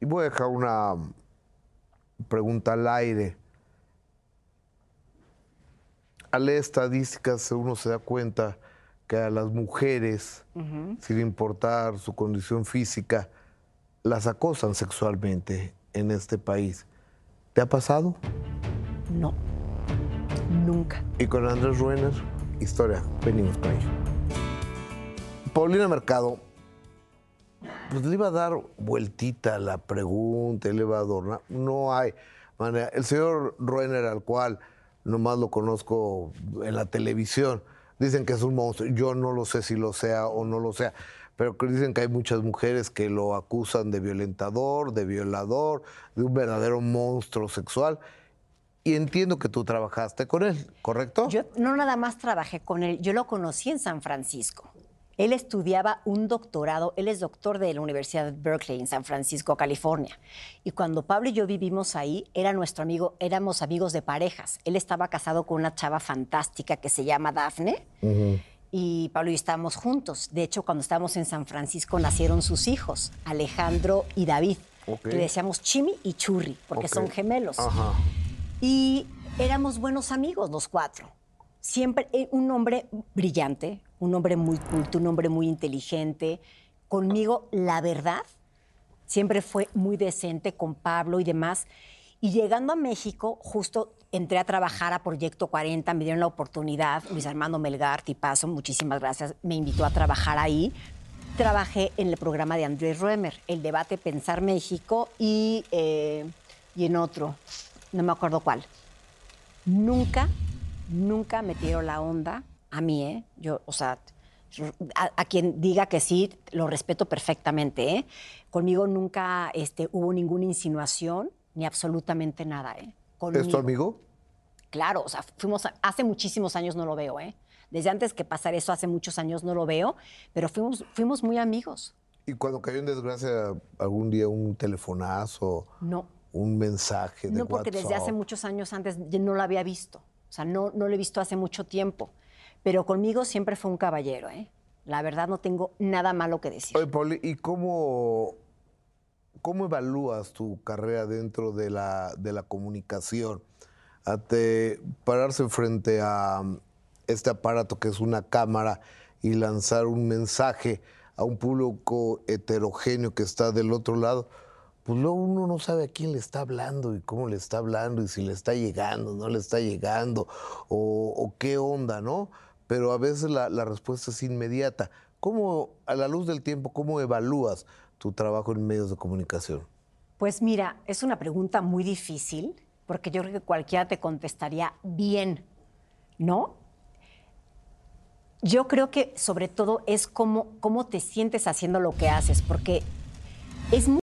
Y voy a dejar una pregunta al aire. Al leer estadísticas uno se da cuenta que a las mujeres, sin importar su condición física, las acosan sexualmente en este país. ¿Te ha pasado? No, nunca. Y con Andrés Ruener, historia, venimos con ello. Paulina Mercado, pues le iba a dar vueltita a la pregunta, le iba a adornar. No hay manera. El señor Ruener, al cual nomás lo conozco en la televisión, dicen que es un monstruo. Yo no lo sé si lo sea o no lo sea, pero dicen que hay muchas mujeres que lo acusan de violentador, de violador, de un verdadero monstruo sexual. Y entiendo que tú trabajaste con él, ¿correcto? Yo no nada más trabajé con él, yo lo conocí en San Francisco. Él estudiaba un doctorado, él es doctor de la Universidad de Berkeley en San Francisco, California. Y cuando Pablo y yo vivimos ahí, era nuestro amigo, éramos amigos de parejas. Él estaba casado con una chava fantástica que se llama Daphne. Y Pablo y yo estábamos juntos. De hecho, cuando estábamos en San Francisco nacieron sus hijos, Alejandro y David. Ok. Le decíamos Chimi y Churri, porque son gemelos. Ajá. Y éramos buenos amigos los cuatro. Siempre eh, un hombre brillante, un hombre muy culto, un hombre muy inteligente. Conmigo, la verdad, siempre fue muy decente con Pablo y demás. Y llegando a México, justo entré a trabajar a Proyecto 40, me dieron la oportunidad, Luis Armando Melgar, tipazo, muchísimas gracias, me invitó a trabajar ahí. Trabajé en el programa de Andrés Ruemer, el debate Pensar México y, eh, y en otro, no me acuerdo cuál. Nunca, nunca me tiró la onda a mí, ¿eh? Yo, o sea, a, a quien diga que sí, lo respeto perfectamente, ¿eh? Conmigo nunca este, hubo ninguna insinuación ni absolutamente nada, ¿eh? ¿Es tu amigo? Claro, o sea, fuimos, a- hace muchísimos años no lo veo, ¿eh? Desde antes que pasara eso, hace muchos años no lo veo, pero fuimos, fuimos muy amigos. Y cuando cayó en desgracia algún día un telefonazo, No, un mensaje de no porque desde hace muchos años antes no lo había visto. O sea, no, no lo he visto hace mucho tiempo. Pero conmigo siempre fue un caballero, ¿eh? La verdad no tengo nada malo que decir. Oye, Pauli, ¿y cómo, cómo evalúas tu carrera dentro de la, de la comunicación? Ante pararse frente a um, este aparato que es una cámara y lanzar un mensaje a un público heterogéneo que está del otro lado, pues luego uno no sabe a quién le está hablando y cómo le está hablando y si le está llegando, no le está llegando o, o qué onda, ¿no? Pero a veces la, respuesta es inmediata. ¿Cómo, a la luz del tiempo, cómo evalúas tu trabajo en medios de comunicación? Pues mira, es una pregunta muy difícil, porque yo creo que cualquiera te contestaría bien, ¿no? Yo creo que sobre todo es cómo, cómo te sientes haciendo lo que haces, porque es muy